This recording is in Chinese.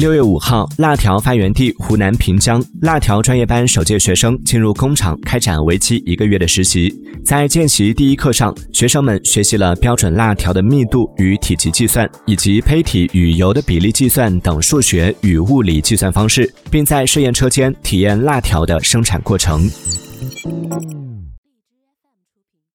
六月五号辣条发源地湖南平江辣条专业班首届学生进入工厂开展为期一个月的实习在见习第一课上学生们学习了标准辣条的密度与体积计算以及胚体与油的比例计算等数学与物理计算方式并在试验车间体验辣条的生产过程。